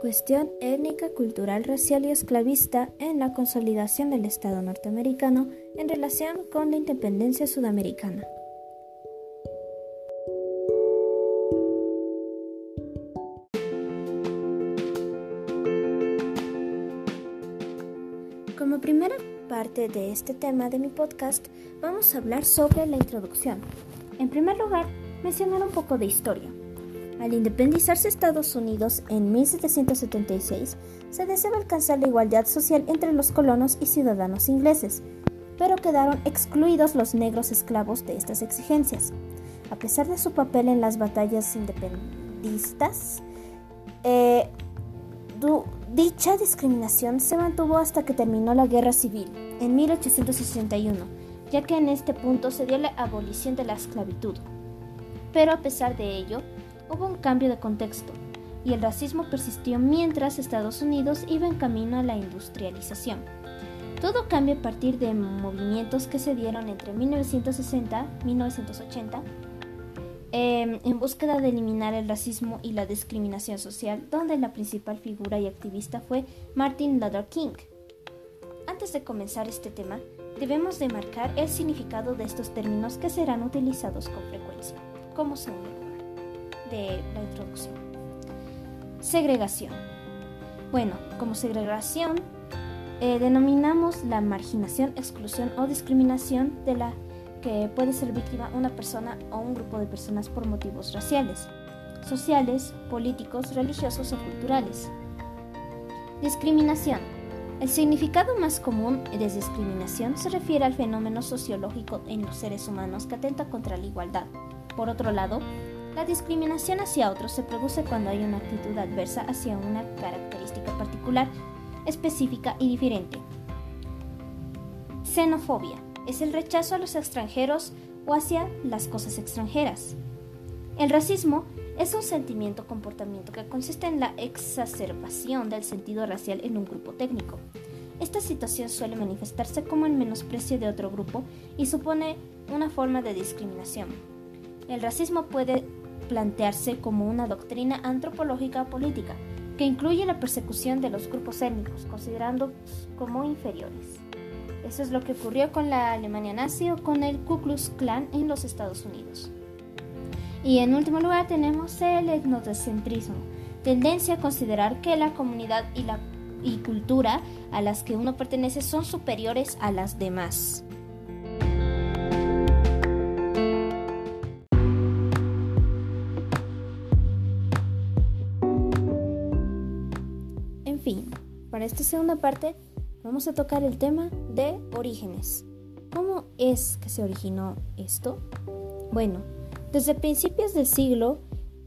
cuestión étnica, cultural, racial y esclavista en la consolidación del Estado norteamericano en relación con la independencia sudamericana. Como primera parte de este tema de mi podcast, vamos a hablar sobre la introducción. En primer lugar, mencionar un poco de historia. Al independizarse Estados Unidos en 1776, se deseaba alcanzar la igualdad social entre los colonos y ciudadanos ingleses, pero quedaron excluidos los negros esclavos de estas exigencias. A pesar de su papel en las batallas independistas, eh, dicha discriminación se mantuvo hasta que terminó la Guerra Civil, en 1861, ya que en este punto se dio la abolición de la esclavitud. Pero a pesar de ello, hubo un cambio de contexto y el racismo persistió mientras Estados Unidos iba en camino a la industrialización. Todo cambia a partir de movimientos que se dieron entre 1960 y 1980 en búsqueda de eliminar el racismo y la discriminación social, donde la principal figura y activista fue Martin Luther King. Antes de comenzar este tema, debemos de marcar el significado de estos términos que serán utilizados con frecuencia, como segundo de la introducción. Segregación. Bueno, como segregación eh, denominamos la marginación, exclusión o discriminación de la que puede ser víctima una persona o un grupo de personas por motivos raciales, sociales, políticos, religiosos o culturales. Discriminación. El significado más común de discriminación se refiere al fenómeno sociológico en los seres humanos que atenta contra la igualdad. Por otro lado, la discriminación hacia otros se produce cuando hay una actitud adversa hacia una característica particular, específica y diferente. Xenofobia es el rechazo a los extranjeros o hacia las cosas extranjeras. El racismo es un sentimiento o comportamiento que consiste en la exacerbación del sentido racial en un grupo técnico. Esta situación suele manifestarse como el menosprecio de otro grupo y supone una forma de discriminación. El racismo puede plantearse como una doctrina antropológica política que incluye la persecución de los grupos étnicos, considerando como inferiores. Eso es lo que ocurrió con la Alemania nazi o con el Ku Klux Klan en los Estados Unidos. Y en último lugar tenemos el etnocentrismo, tendencia a considerar que la comunidad y la y cultura a las que uno pertenece son superiores a las demás. Esta segunda parte vamos a tocar el tema de orígenes. ¿Cómo es que se originó esto? Bueno, desde principios del siglo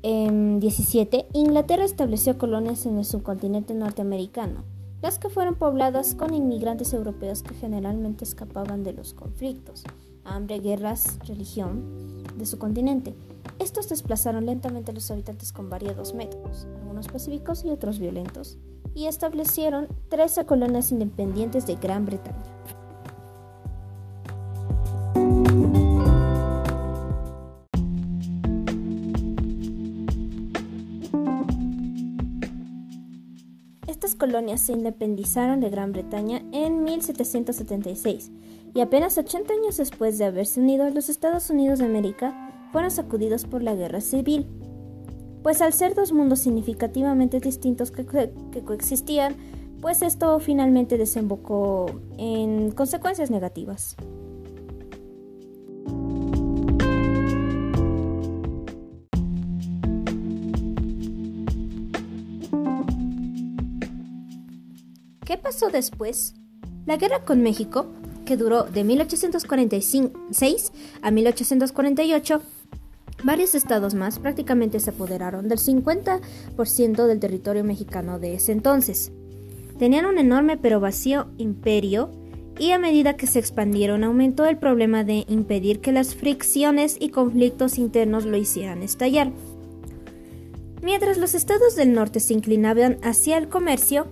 XVII, em, Inglaterra estableció colonias en el subcontinente norteamericano, las que fueron pobladas con inmigrantes europeos que generalmente escapaban de los conflictos, hambre, guerras, religión de su continente. Estos desplazaron lentamente a los habitantes con variados métodos, algunos pacíficos y otros violentos y establecieron 13 colonias independientes de Gran Bretaña. Estas colonias se independizaron de Gran Bretaña en 1776 y apenas 80 años después de haberse unido los Estados Unidos de América, fueron sacudidos por la guerra civil pues al ser dos mundos significativamente distintos que, coexistían, pues esto finalmente desembocó en consecuencias negativas. ¿Qué pasó después? La guerra con México, que duró de 1846 a 1848, Varios estados más prácticamente se apoderaron del 50% del territorio mexicano de ese entonces. Tenían un enorme pero vacío imperio y a medida que se expandieron aumentó el problema de impedir que las fricciones y conflictos internos lo hicieran estallar. Mientras los estados del norte se inclinaban hacia el comercio,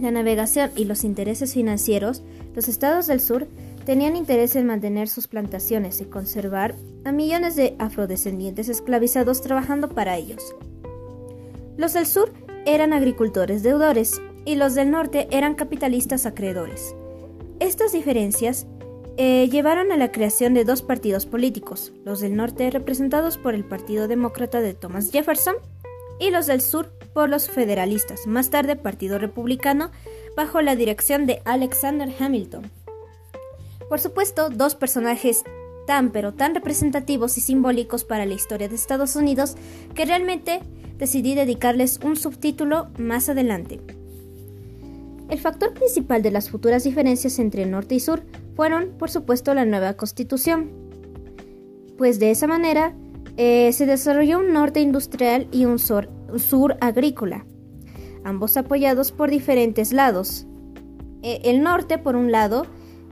la navegación y los intereses financieros, los estados del sur tenían interés en mantener sus plantaciones y conservar a millones de afrodescendientes esclavizados trabajando para ellos. Los del sur eran agricultores deudores y los del norte eran capitalistas acreedores. Estas diferencias eh, llevaron a la creación de dos partidos políticos, los del norte representados por el Partido Demócrata de Thomas Jefferson y los del sur por los federalistas, más tarde Partido Republicano, bajo la dirección de Alexander Hamilton. Por supuesto, dos personajes tan pero tan representativos y simbólicos para la historia de Estados Unidos que realmente decidí dedicarles un subtítulo más adelante. El factor principal de las futuras diferencias entre norte y sur fueron, por supuesto, la nueva constitución, pues de esa manera eh, se desarrolló un norte industrial y un sur, agrícola, ambos apoyados por diferentes lados. Eh, el norte, por un lado,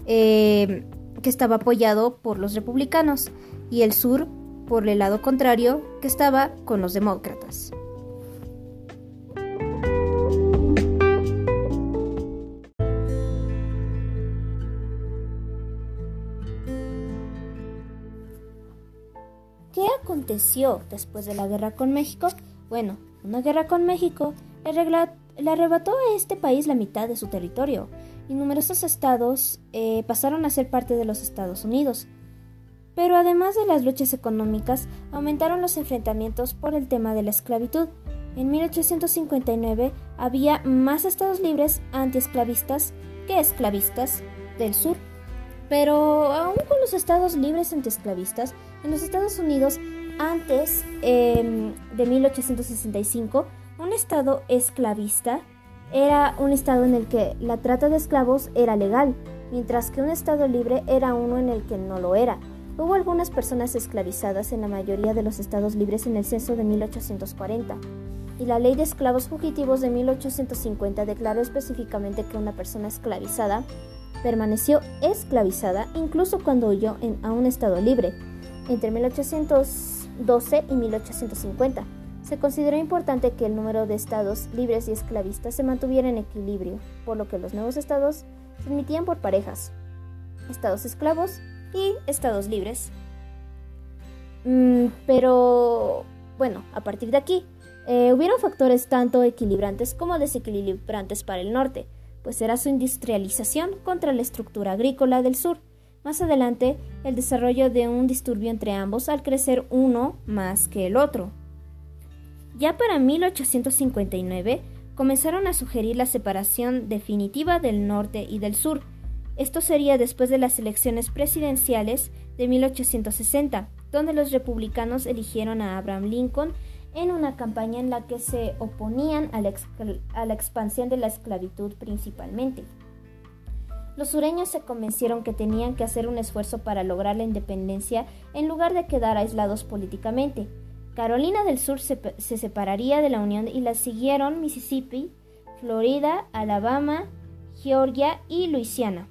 eh, que estaba apoyado por los republicanos, y el sur, por el lado contrario, que estaba con los demócratas. ¿Qué aconteció después de la guerra con México? Bueno, una guerra con México le arrebató a este país la mitad de su territorio y numerosos estados eh, pasaron a ser parte de los Estados Unidos. Pero además de las luchas económicas, aumentaron los enfrentamientos por el tema de la esclavitud. En 1859 había más estados libres antiesclavistas que esclavistas del sur. Pero aún con los estados libres antiesclavistas, en los Estados Unidos, antes em, de 1865, un estado esclavista era un estado en el que la trata de esclavos era legal, mientras que un estado libre era uno en el que no lo era. Hubo algunas personas esclavizadas en la mayoría de los estados libres en el censo de 1840, y la ley de esclavos fugitivos de 1850 declaró específicamente que una persona esclavizada permaneció esclavizada incluso cuando huyó a un estado libre entre 1812 y 1850. Se consideró importante que el número de estados libres y esclavistas se mantuviera en equilibrio, por lo que los nuevos estados se admitían por parejas, estados esclavos y estados libres. Mm, pero, bueno, a partir de aquí, eh, hubieron factores tanto equilibrantes como desequilibrantes para el norte, pues era su industrialización contra la estructura agrícola del sur. Más adelante, el desarrollo de un disturbio entre ambos al crecer uno más que el otro. Ya para 1859 comenzaron a sugerir la separación definitiva del norte y del sur. Esto sería después de las elecciones presidenciales de 1860, donde los republicanos eligieron a Abraham Lincoln en una campaña en la que se oponían a la, a la expansión de la esclavitud principalmente. Los sureños se convencieron que tenían que hacer un esfuerzo para lograr la independencia en lugar de quedar aislados políticamente. Carolina del Sur se, separaría de la Unión y la siguieron Mississippi, Florida, Alabama, Georgia y Luisiana.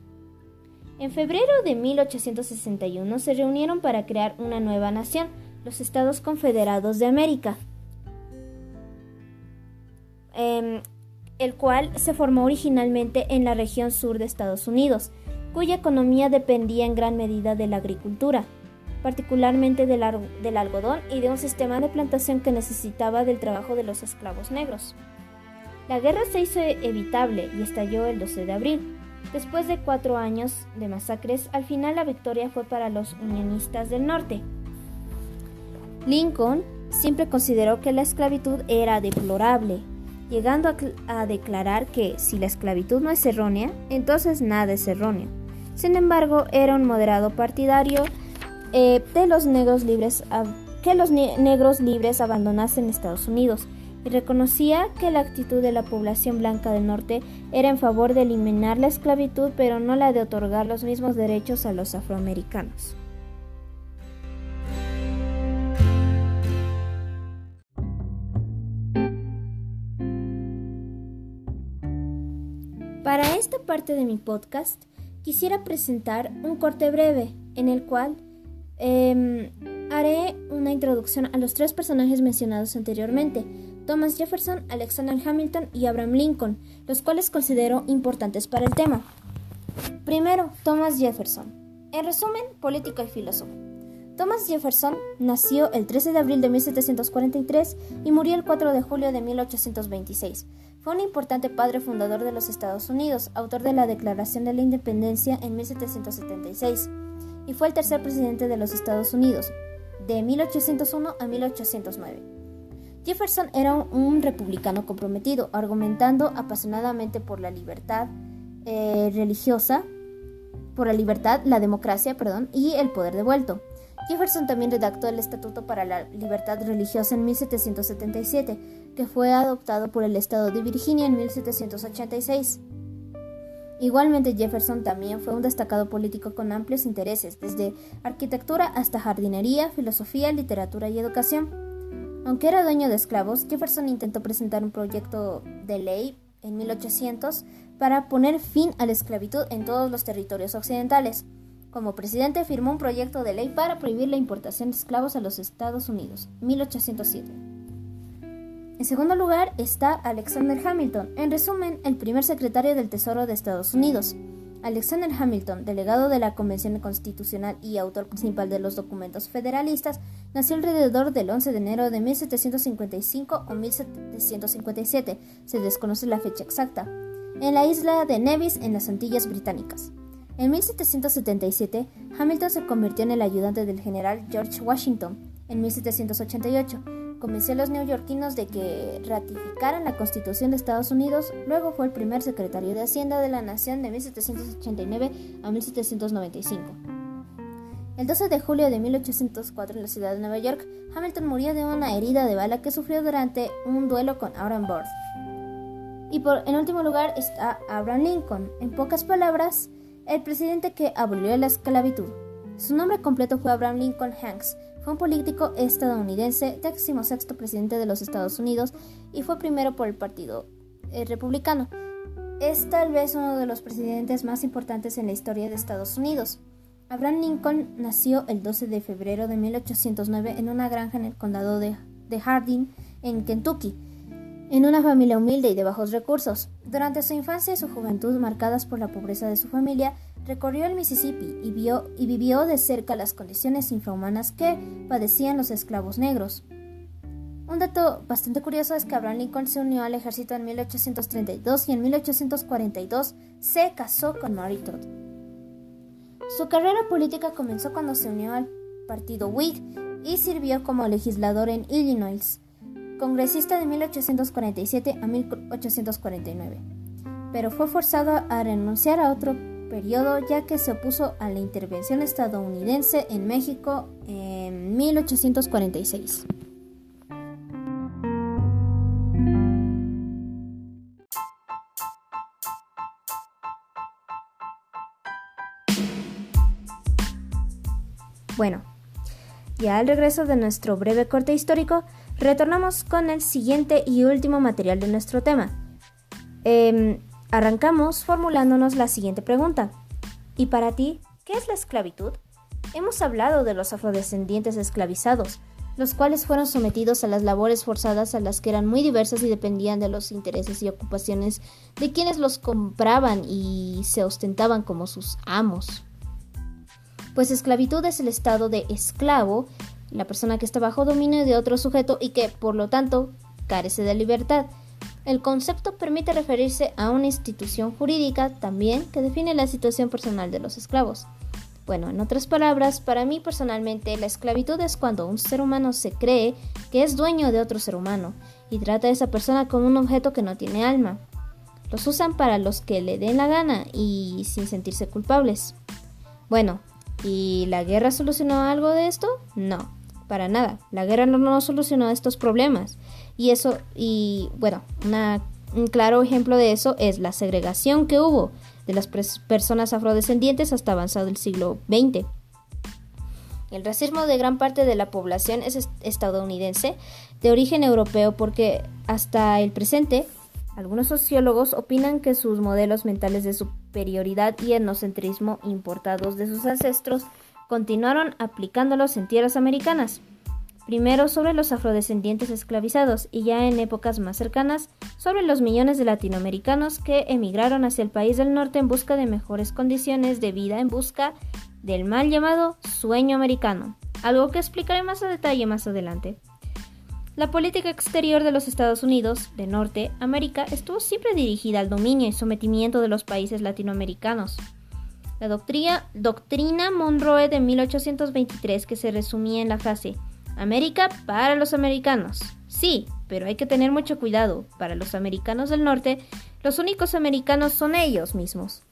En febrero de 1861 se reunieron para crear una nueva nación, los Estados Confederados de América. Em, el cual se formó originalmente en la región sur de Estados Unidos, cuya economía dependía en gran medida de la agricultura, particularmente del, algodón y de un sistema de plantación que necesitaba del trabajo de los esclavos negros. La guerra se hizo evitable y estalló el 12 de abril. Después de cuatro años de masacres, al final la victoria fue para los unionistas del norte. Lincoln siempre consideró que la esclavitud era deplorable llegando a, declarar que si la esclavitud no es errónea, entonces nada es erróneo. Sin embargo, era un moderado partidario eh, de los negros libres que los negros libres abandonasen Estados Unidos y reconocía que la actitud de la población blanca del norte era en favor de eliminar la esclavitud, pero no la de otorgar los mismos derechos a los afroamericanos. Para esta parte de mi podcast quisiera presentar un corte breve en el cual em, haré una introducción a los tres personajes mencionados anteriormente, Thomas Jefferson, Alexander Hamilton y Abraham Lincoln, los cuales considero importantes para el tema. Primero, Thomas Jefferson. En resumen, político y filósofo. Thomas Jefferson nació el 13 de abril de 1743 y murió el 4 de julio de 1826. Fue un importante padre fundador de los Estados Unidos, autor de la Declaración de la Independencia en 1776, y fue el tercer presidente de los Estados Unidos, de 1801 a 1809. Jefferson era un republicano comprometido, argumentando apasionadamente por la libertad eh, religiosa, por la libertad, la democracia, perdón, y el poder devuelto. Jefferson también redactó el Estatuto para la Libertad Religiosa en 1777, que fue adoptado por el Estado de Virginia en 1786. Igualmente Jefferson también fue un destacado político con amplios intereses, desde arquitectura hasta jardinería, filosofía, literatura y educación. Aunque era dueño de esclavos, Jefferson intentó presentar un proyecto de ley en 1800 para poner fin a la esclavitud en todos los territorios occidentales. Como presidente firmó un proyecto de ley para prohibir la importación de esclavos a los Estados Unidos, 1807. En segundo lugar está Alexander Hamilton, en resumen, el primer secretario del Tesoro de Estados Unidos. Alexander Hamilton, delegado de la Convención Constitucional y autor principal de los documentos federalistas, nació alrededor del 11 de enero de 1755 o 1757, se desconoce la fecha exacta, en la isla de Nevis en las Antillas Británicas. En 1777, Hamilton se convirtió en el ayudante del general George Washington. En 1788, convenció a los neoyorquinos de que ratificaran la Constitución de Estados Unidos. Luego fue el primer secretario de Hacienda de la Nación de 1789 a 1795. El 12 de julio de 1804 en la ciudad de Nueva York, Hamilton murió de una herida de bala que sufrió durante un duelo con Aaron Burr. Y por, en último lugar está Abraham Lincoln. En pocas palabras, el presidente que abolió la esclavitud. Su nombre completo fue Abraham Lincoln Hanks. Fue un político estadounidense, sexto presidente de los Estados Unidos y fue primero por el Partido eh, Republicano. Es tal vez uno de los presidentes más importantes en la historia de Estados Unidos. Abraham Lincoln nació el 12 de febrero de 1809 en una granja en el condado de Hardin, en Kentucky en una familia humilde y de bajos recursos. Durante su infancia y su juventud marcadas por la pobreza de su familia, recorrió el Mississippi y, vio, y vivió de cerca las condiciones infrahumanas que padecían los esclavos negros. Un dato bastante curioso es que Abraham Lincoln se unió al ejército en 1832 y en 1842 se casó con Mary Todd. Su carrera política comenzó cuando se unió al partido Whig y sirvió como legislador en Illinois congresista de 1847 a 1849, pero fue forzado a renunciar a otro periodo ya que se opuso a la intervención estadounidense en México en 1846. Bueno, ya al regreso de nuestro breve corte histórico, Retornamos con el siguiente y último material de nuestro tema. Em, arrancamos formulándonos la siguiente pregunta. ¿Y para ti, qué es la esclavitud? Hemos hablado de los afrodescendientes esclavizados, los cuales fueron sometidos a las labores forzadas a las que eran muy diversas y dependían de los intereses y ocupaciones de quienes los compraban y se ostentaban como sus amos. Pues esclavitud es el estado de esclavo la persona que está bajo dominio de otro sujeto y que, por lo tanto, carece de libertad. El concepto permite referirse a una institución jurídica también que define la situación personal de los esclavos. Bueno, en otras palabras, para mí personalmente la esclavitud es cuando un ser humano se cree que es dueño de otro ser humano y trata a esa persona como un objeto que no tiene alma. Los usan para los que le den la gana y sin sentirse culpables. Bueno, ¿y la guerra solucionó algo de esto? No. Para nada. La guerra no, solucionó estos problemas. Y eso, y bueno, un claro ejemplo de eso es la segregación que hubo de las personas afrodescendientes hasta avanzado el siglo XX. El racismo de gran parte de la población es estadounidense de origen europeo porque hasta el presente algunos sociólogos opinan que sus modelos mentales de superioridad y etnocentrismo importados de sus ancestros continuaron aplicándolos en tierras americanas, primero sobre los afrodescendientes esclavizados y ya en épocas más cercanas sobre los millones de latinoamericanos que emigraron hacia el país del norte en busca de mejores condiciones de vida, en busca del mal llamado sueño americano, algo que explicaré más a detalle más adelante. La política exterior de los Estados Unidos de Norteamérica estuvo siempre dirigida al dominio y sometimiento de los países latinoamericanos. La doctrina, doctrina Monroe de 1823 que se resumía en la frase América para los americanos. Sí, pero hay que tener mucho cuidado. Para los americanos del norte, los únicos americanos son ellos mismos.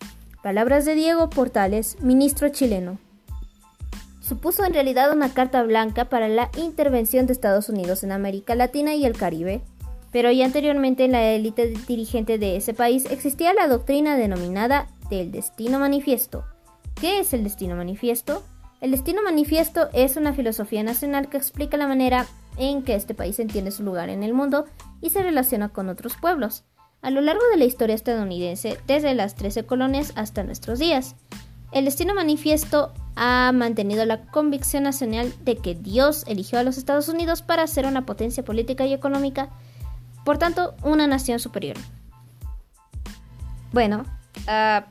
Palabras de Diego Portales, ministro chileno supuso en realidad una carta blanca para la intervención de Estados Unidos en América Latina y el Caribe, pero ya anteriormente en la élite dirigente de ese país existía la doctrina denominada del destino manifiesto. ¿Qué es el destino manifiesto? El destino manifiesto es una filosofía nacional que explica la manera en que este país entiende su lugar en el mundo y se relaciona con otros pueblos, a lo largo de la historia estadounidense, desde las 13 colonias hasta nuestros días. El destino manifiesto ha mantenido la convicción nacional de que Dios eligió a los Estados Unidos para ser una potencia política y económica, por tanto, una nación superior. Bueno, uh,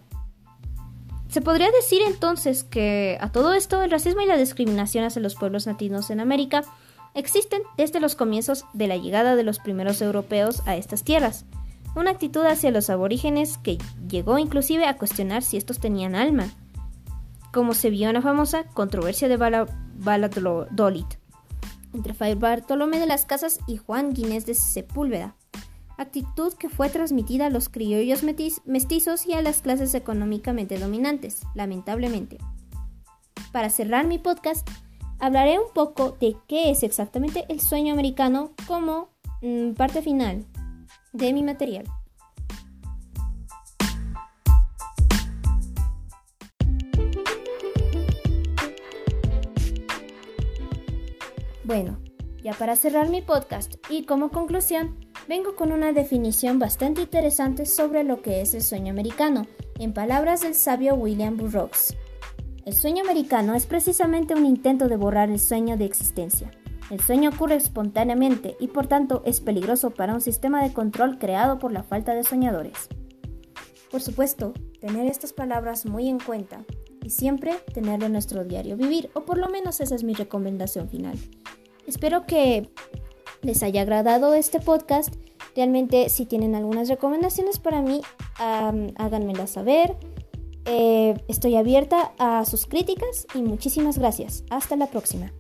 se podría decir entonces que a todo esto el racismo y la discriminación hacia los pueblos nativos en América existen desde los comienzos de la llegada de los primeros europeos a estas tierras, una actitud hacia los aborígenes que llegó inclusive a cuestionar si estos tenían alma como se vio en la famosa controversia de Valladolid entre Fray Bartolomé de las Casas y Juan Guinés de Sepúlveda, actitud que fue transmitida a los criollos mestizos y a las clases económicamente dominantes, lamentablemente. Para cerrar mi podcast, hablaré un poco de qué es exactamente el sueño americano como mm, parte final de mi material. Bueno, ya para cerrar mi podcast y como conclusión, vengo con una definición bastante interesante sobre lo que es el sueño americano, en palabras del sabio William Burroughs. El sueño americano es precisamente un intento de borrar el sueño de existencia. El sueño ocurre espontáneamente y por tanto es peligroso para un sistema de control creado por la falta de soñadores. Por supuesto, tener estas palabras muy en cuenta y siempre tenerlo en nuestro diario vivir, o por lo menos esa es mi recomendación final. Espero que les haya agradado este podcast. Realmente si tienen algunas recomendaciones para mí, háganmelas saber. Eh, estoy abierta a sus críticas y muchísimas gracias. Hasta la próxima.